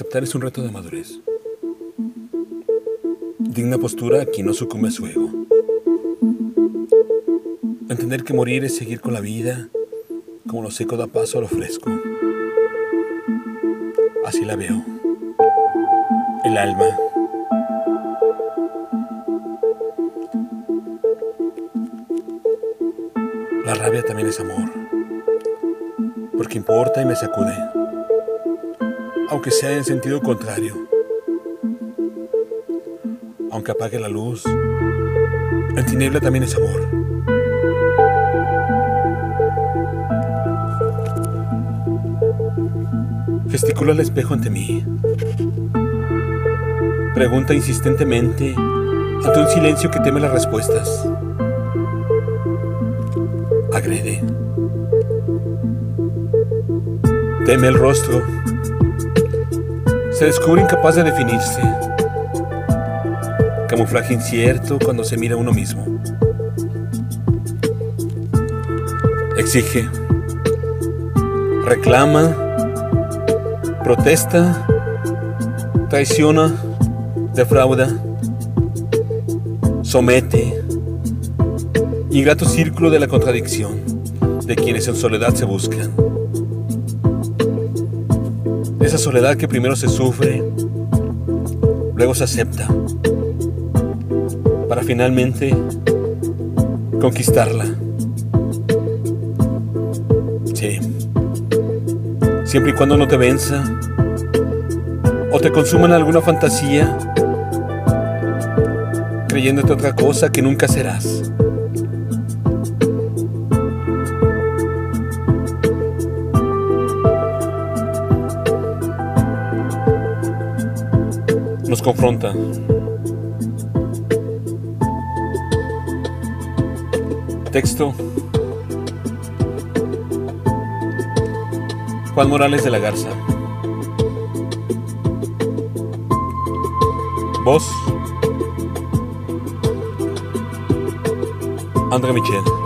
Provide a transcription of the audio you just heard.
Aceptar es un reto de madurez. Digna postura a quien no sucumbe a su ego. Entender que morir es seguir con la vida, como lo seco da paso a lo fresco. Así la veo. El alma. La rabia también es amor, porque importa y me sacude, aunque sea en sentido contrario. Aunque apague la luz, en tiniebla también es amor. Gesticula el espejo ante mí. Pregunta insistentemente ante un silencio que teme las respuestas. Agrede. Teme el rostro. Se descubre incapaz de definirse. Camuflaje incierto cuando se mira a uno mismo. Exige. Reclama. Protesta. Traiciona. Defrauda. Somete. Ingrato círculo de la contradicción de quienes en soledad se buscan. Soledad que primero se sufre, luego se acepta, para finalmente conquistarla. Sí. Siempre y cuando no te venza o te consuman alguna fantasía, creyéndote otra cosa que nunca serás. Nos confronta. Texto. Juan Morales de la Garza. Voz. André Michel.